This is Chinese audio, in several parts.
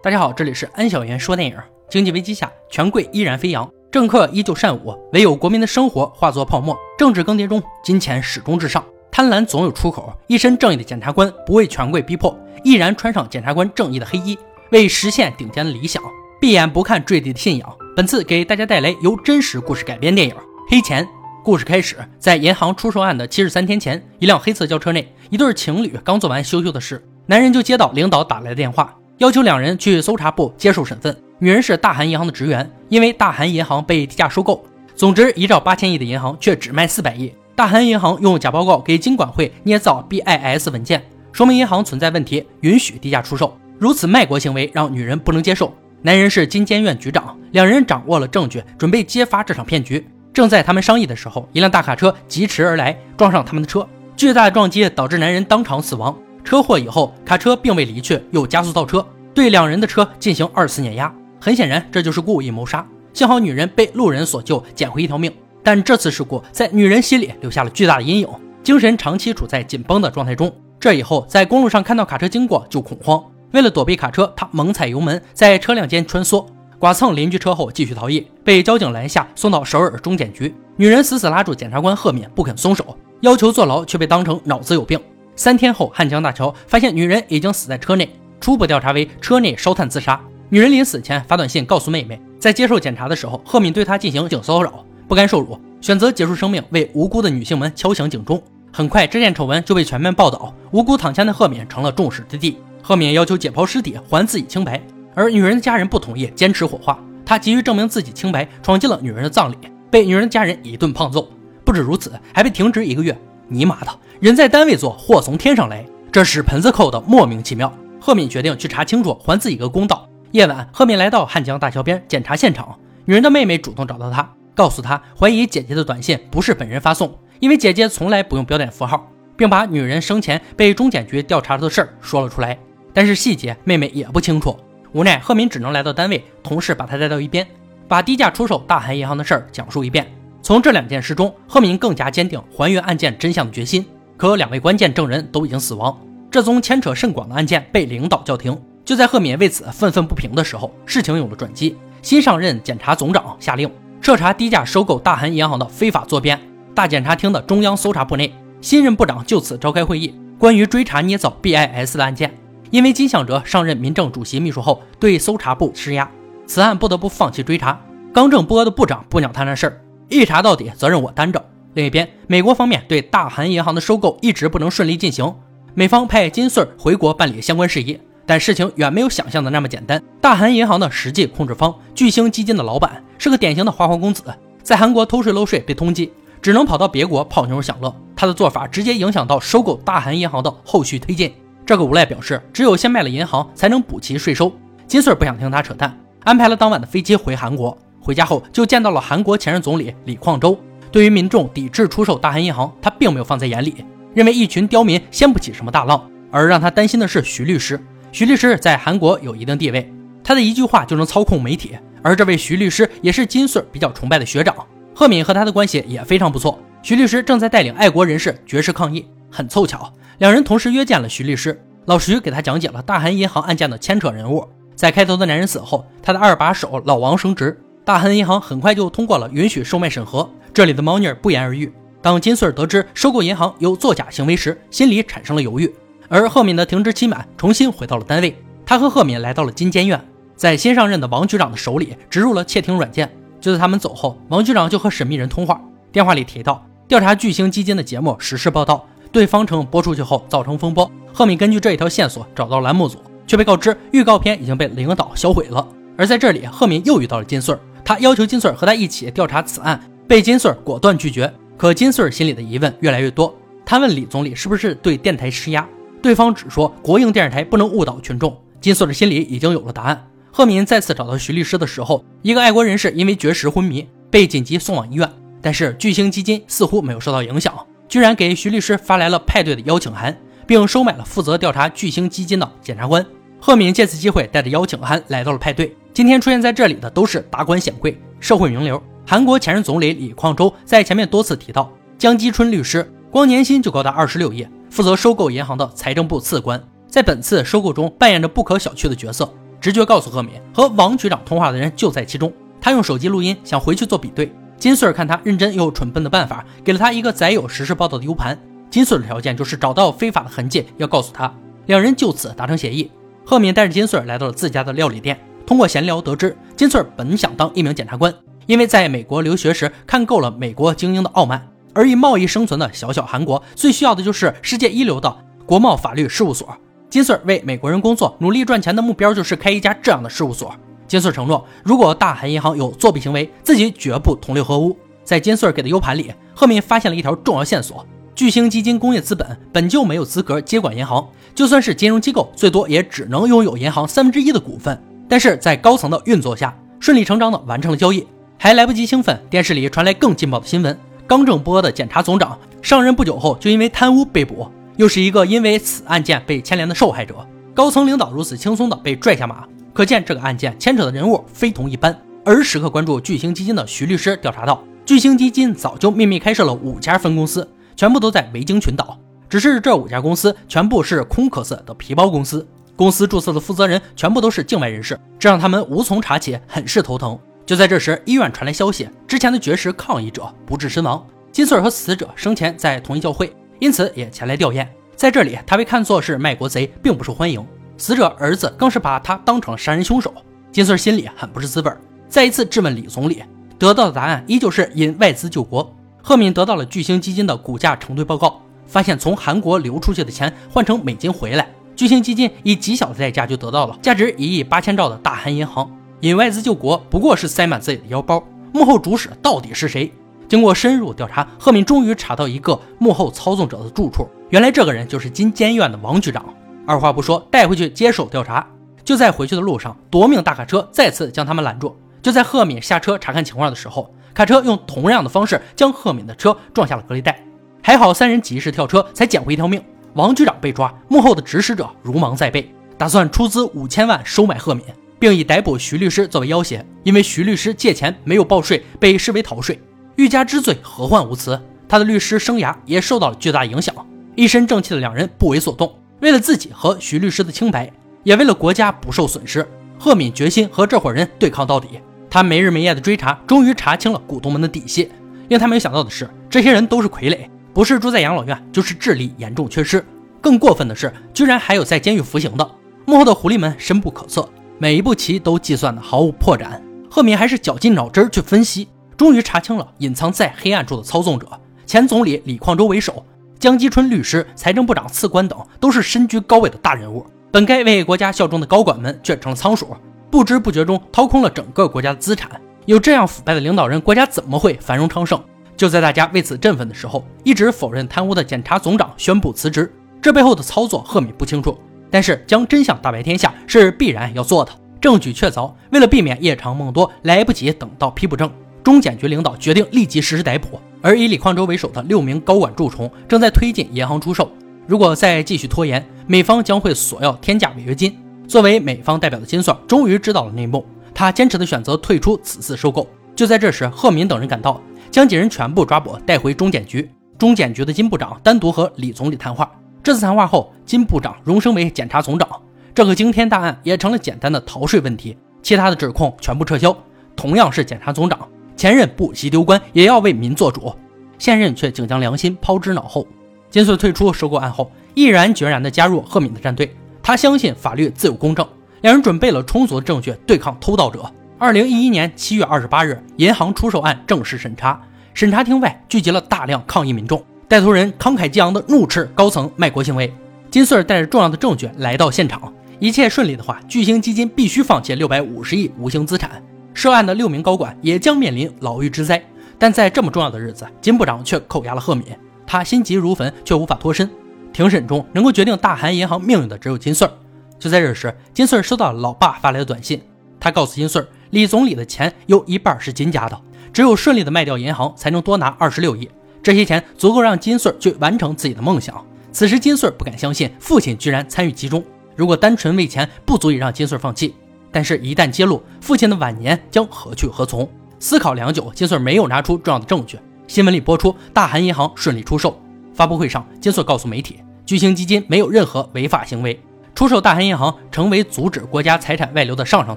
大家好，这里是安小言说电影。经济危机下，权贵依然飞扬，政客依旧善舞，唯有国民的生活化作泡沫。政治更迭中，金钱始终至上，贪婪总有出口。一身正义的检察官不为权贵逼迫，毅然穿上检察官正义的黑衣，为实现顶尖的理想，闭眼不看坠地的信仰。本次给大家带来由真实故事改编电影《黑钱》。故事开始，在银行出售案的七十三天前，一辆黑色轿车内，一对情侣刚做完羞羞的事，男人就接到领导打来的电话。要求两人去搜查部接受审问。女人是大韩银行的职员，因为大韩银行被低价收购，总值一兆八千亿的银行却只卖四百亿。大韩银行用假报告给金管会捏造 BIS 文件，说明银行存在问题，允许低价出售。如此卖国行为让女人不能接受。男人是金监院局长，两人掌握了证据，准备揭发这场骗局。正在他们商议的时候，一辆大卡车疾驰而来，撞上他们的车。巨大的撞击导致男人当场死亡。车祸以后，卡车并未离去，又加速倒车，对两人的车进行二次碾压。很显然，这就是故意谋杀。幸好女人被路人所救，捡回一条命。但这次事故在女人心里留下了巨大的阴影，精神长期处在紧绷的状态中。这以后，在公路上看到卡车经过就恐慌。为了躲避卡车，她猛踩油门，在车辆间穿梭，剐蹭邻居车后继续逃逸，被交警拦下，送到首尔中检局。女人死死拉住检察官赫敏，不肯松手，要求坐牢，却被当成脑子有病。三天后，汉江大桥发现女人已经死在车内，初步调查为车内烧炭自杀。女人临死前发短信告诉妹妹，在接受检查的时候，赫敏对她进行性骚扰，不甘受辱，选择结束生命，为无辜的女性们敲响警钟。很快，这件丑闻就被全面报道，无辜躺枪的赫敏成了众矢之的。赫敏要求解剖尸体，还自己清白，而女人的家人不同意，坚持火化。她急于证明自己清白，闯进了女人的葬礼，被女人的家人一顿胖揍。不止如此，还被停职一个月。尼玛的，人在单位做，祸从天上来，这屎盆子扣的莫名其妙。赫敏决定去查清楚，还自己一个公道。夜晚，赫敏来到汉江大桥边检查现场。女人的妹妹主动找到他，告诉他怀疑姐姐的短信不是本人发送，因为姐姐从来不用标点符号，并把女人生前被中检局调查的事儿说了出来。但是细节妹妹也不清楚，无奈赫敏只能来到单位，同事把她带到一边，把低价出售大韩银行的事儿讲述一遍。从这两件事中，赫敏更加坚定还原案件真相的决心。可两位关键证人都已经死亡，这宗牵扯甚广的案件被领导叫停。就在赫敏为此愤愤不平的时候，事情有了转机。新上任检察总长下令彻查低价收购大韩银行的非法作编。大检察厅的中央搜查部内，新任部长就此召开会议，关于追查捏造 BIS 的案件。因为金相哲上任民政主席秘书后，对搜查部施压，此案不得不放弃追查。刚正不阿的部长不鸟他那事儿。一查到底，责任我担着。另一边，美国方面对大韩银行的收购一直不能顺利进行，美方派金穗回国办理相关事宜，但事情远没有想象的那么简单。大韩银行的实际控制方巨星基金的老板是个典型的花花公子，在韩国偷税漏税被通缉，只能跑到别国泡妞享乐。他的做法直接影响到收购大韩银行的后续推进。这个无赖表示，只有先卖了银行，才能补齐税收。金穗不想听他扯淡，安排了当晚的飞机回韩国。回家后就见到了韩国前任总理李矿周。对于民众抵制出售大韩银行，他并没有放在眼里，认为一群刁民掀不起什么大浪。而让他担心的是徐律师。徐律师在韩国有一定地位，他的一句话就能操控媒体。而这位徐律师也是金穗比较崇拜的学长。赫敏和他的关系也非常不错。徐律师正在带领爱国人士绝食抗议，很凑巧，两人同时约见了徐律师。老徐给他讲解了大韩银行案件的牵扯人物。在开头的男人死后，他的二把手老王升职。大韩银行很快就通过了允许售卖审核，这里的猫腻儿不言而喻。当金穗得知收购银行有作假行为时，心里产生了犹豫。而赫敏的停职期满，重新回到了单位。他和赫敏来到了金监院，在新上任的王局长的手里植入了窃听软件。就在他们走后，王局长就和神秘人通话，电话里提到调查巨星基金的节目实时报道，对方称播出去后造成风波。赫敏根据这一条线索找到栏目组，却被告知预告片已经被领导销毁了。而在这里，赫敏又遇到了金穗儿。他要求金穗儿和他一起调查此案，被金穗儿果断拒绝。可金穗心里的疑问越来越多。他问李总理是不是对电台施压，对方只说国营电视台不能误导群众。金穗的心里已经有了答案。赫敏再次找到徐律师的时候，一个爱国人士因为绝食昏迷，被紧急送往医院。但是巨星基金似乎没有受到影响，居然给徐律师发来了派对的邀请函，并收买了负责调查巨星基金的检察官。赫敏借此机会带着邀请函来到了派对。今天出现在这里的都是达官显贵、社会名流。韩国前任总理李矿周在前面多次提到，江基春律师光年薪就高达二十六亿，负责收购银行的财政部次官，在本次收购中扮演着不可小觑的角色。直觉告诉赫敏，和王局长通话的人就在其中。他用手机录音，想回去做比对。金穗儿看他认真又蠢笨的办法，给了他一个载有实时报道的 U 盘。金穗儿的条件就是找到非法的痕迹，要告诉他。两人就此达成协议。赫敏带着金穗儿来到了自家的料理店，通过闲聊得知，金穗儿本想当一名检察官，因为在美国留学时看够了美国精英的傲慢，而以贸易生存的小小韩国，最需要的就是世界一流的国贸法律事务所。金穗儿为美国人工作，努力赚钱的目标就是开一家这样的事务所。金穗儿承诺，如果大韩银行有作弊行为，自己绝不同流合污。在金穗儿给的 U 盘里，赫敏发现了一条重要线索。巨星基金工业资本本就没有资格接管银行，就算是金融机构，最多也只能拥有银行三分之一的股份。但是在高层的运作下，顺理成章的完成了交易，还来不及兴奋，电视里传来更劲爆的新闻：刚正不阿的检察总长上任不久后就因为贪污被捕，又是一个因为此案件被牵连的受害者。高层领导如此轻松的被拽下马，可见这个案件牵扯的人物非同一般。而时刻关注巨星基金的徐律师调查到，巨星基金早就秘密开设了五家分公司。全部都在维京群岛，只是这五家公司全部是空壳子的皮包公司，公司注册的负责人全部都是境外人士，这让他们无从查起，很是头疼。就在这时，医院传来消息，之前的绝食抗议者不治身亡。金穗儿和死者生前在同一教会，因此也前来吊唁。在这里，他被看作是卖国贼，并不受欢迎。死者儿子更是把他当成了杀人凶手。金穗儿心里很不是滋味，再一次质问李总理，得到的答案依旧是因外资救国。赫敏得到了巨星基金的股价承兑报告，发现从韩国流出去的钱换成美金回来，巨星基金以极小的代价就得到了价值一亿八千兆的大韩银行。引外资救国不过是塞满自己的腰包，幕后主使到底是谁？经过深入调查，赫敏终于查到一个幕后操纵者的住处，原来这个人就是金监院的王局长。二话不说，带回去接手调查。就在回去的路上，夺命大卡车再次将他们拦住。就在赫敏下车查看情况的时候。卡车用同样的方式将赫敏的车撞下了隔离带，还好三人及时跳车，才捡回一条命。王局长被抓，幕后的指使者如芒在背，打算出资五千万收买赫敏，并以逮捕徐律师作为要挟。因为徐律师借钱没有报税，被视为逃税，欲加之罪，何患无辞？他的律师生涯也受到了巨大影响。一身正气的两人不为所动，为了自己和徐律师的清白，也为了国家不受损失，赫敏决心和这伙人对抗到底。他没日没夜的追查，终于查清了股东们的底细。令他没想到的是，这些人都是傀儡，不是住在养老院，就是智力严重缺失。更过分的是，居然还有在监狱服刑的。幕后的狐狸们深不可测，每一步棋都计算的毫无破绽。赫敏还是绞尽脑汁去分析，终于查清了隐藏在黑暗处的操纵者。前总理李矿周为首，江基春律师、财政部长次官等都是身居高位的大人物。本该为国家效忠的高管们卷成了仓鼠。不知不觉中掏空了整个国家的资产，有这样腐败的领导人，国家怎么会繁荣昌盛？就在大家为此振奋的时候，一直否认贪污的检察总长宣布辞职。这背后的操作，赫敏不清楚，但是将真相大白天下是必然要做的。证据确凿，为了避免夜长梦多，来不及等到批捕证，中检局领导决定立即实施逮捕。而以李矿洲为首的六名高管蛀虫正在推进银行出售，如果再继续拖延，美方将会索要天价违约金。作为美方代表的金穗终于知道了内幕，他坚持的选择退出此次收购。就在这时，贺敏等人赶到，将几人全部抓捕，带回中检局。中检局的金部长单独和李总理谈话。这次谈话后，金部长荣升为检察总长，这个惊天大案也成了简单的逃税问题，其他的指控全部撤销。同样是检察总长，前任不惜丢官也要为民做主，现任却竟将良心抛之脑后。金穗退出收购案后，毅然决然地加入贺敏的战队。他相信法律自有公正，两人准备了充足的证据对抗偷盗者。二零一一年七月二十八日，银行出售案正式审查，审查厅外聚集了大量抗议民众，带头人慷慨激昂地怒斥高层卖国行为。金穗带着重要的证据来到现场，一切顺利的话，巨星基金必须放弃六百五十亿无形资产，涉案的六名高管也将面临牢狱之灾。但在这么重要的日子，金部长却扣押了赫敏，他心急如焚，却无法脱身。庭审中，能够决定大韩银行命运的只有金穗儿。就在这时，金穗儿收到了老爸发来的短信，他告诉金穗儿，李总理的钱有一半是金家的，只有顺利的卖掉银行，才能多拿二十六亿。这些钱足够让金穗去完成自己的梦想。此时，金穗不敢相信父亲居然参与其中。如果单纯为钱，不足以让金穗放弃。但是，一旦揭露，父亲的晚年将何去何从？思考良久，金穗没有拿出重要的证据。新闻里播出，大韩银行顺利出售。发布会上，金穗告诉媒体。巨星基金没有任何违法行为，出售大韩银行成为阻止国家财产外流的上上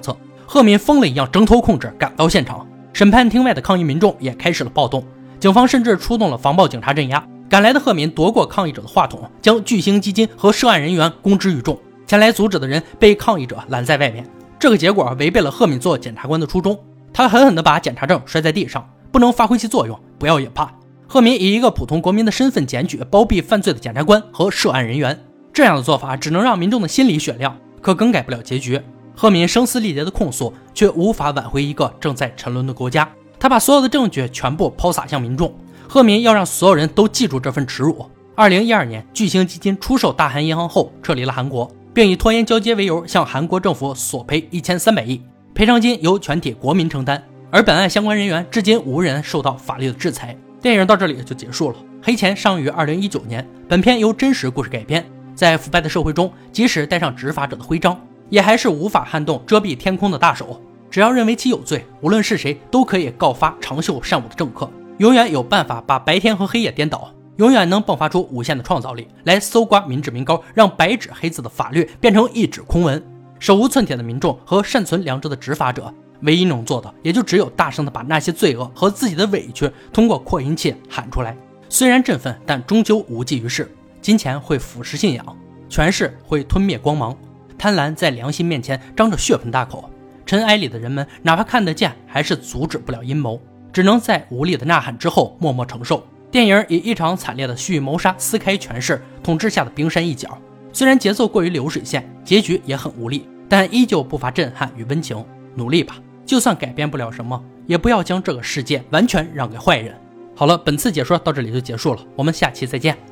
策。贺敏疯了一样挣脱控制，赶到现场。审判厅外的抗议民众也开始了暴动，警方甚至出动了防暴警察镇压。赶来的赫敏夺过抗议者的话筒，将巨星基金和涉案人员公之于众。前来阻止的人被抗议者拦在外面。这个结果违背了赫敏做检察官的初衷。他狠狠地把检察证摔在地上，不能发挥其作用，不要也罢。赫敏以一个普通国民的身份检举包庇犯罪的检察官和涉案人员，这样的做法只能让民众的心里雪亮，可更改不了结局。赫敏声嘶力竭的控诉，却无法挽回一个正在沉沦的国家。他把所有的证据全部抛洒向民众。贺敏要让所有人都记住这份耻辱。二零一二年，巨星基金出售大韩银行后，撤离了韩国。并以拖延交接为由向韩国政府索赔一千三百亿，赔偿金由全体国民承担。而本案相关人员至今无人受到法律的制裁。电影到这里就结束了。黑钱上映于二零一九年，本片由真实故事改编。在腐败的社会中，即使戴上执法者的徽章，也还是无法撼动遮蔽天空的大手。只要认为其有罪，无论是谁都可以告发长袖善舞的政客，永远有办法把白天和黑夜颠倒。永远能迸发出无限的创造力来搜刮民脂民膏，让白纸黑字的法律变成一纸空文。手无寸铁的民众和善存良知的执法者，唯一能做的也就只有大声的把那些罪恶和自己的委屈通过扩音器喊出来。虽然振奋，但终究无济于事。金钱会腐蚀信仰，权势会吞灭光芒，贪婪在良心面前张着血盆大口。尘埃里的人们，哪怕看得见，还是阻止不了阴谋，只能在无力的呐喊之后默默承受。电影以一场惨烈的蓄意谋杀撕开权势统治下的冰山一角，虽然节奏过于流水线，结局也很无力，但依旧不乏震撼与温情。努力吧，就算改变不了什么，也不要将这个世界完全让给坏人。好了，本次解说到这里就结束了，我们下期再见。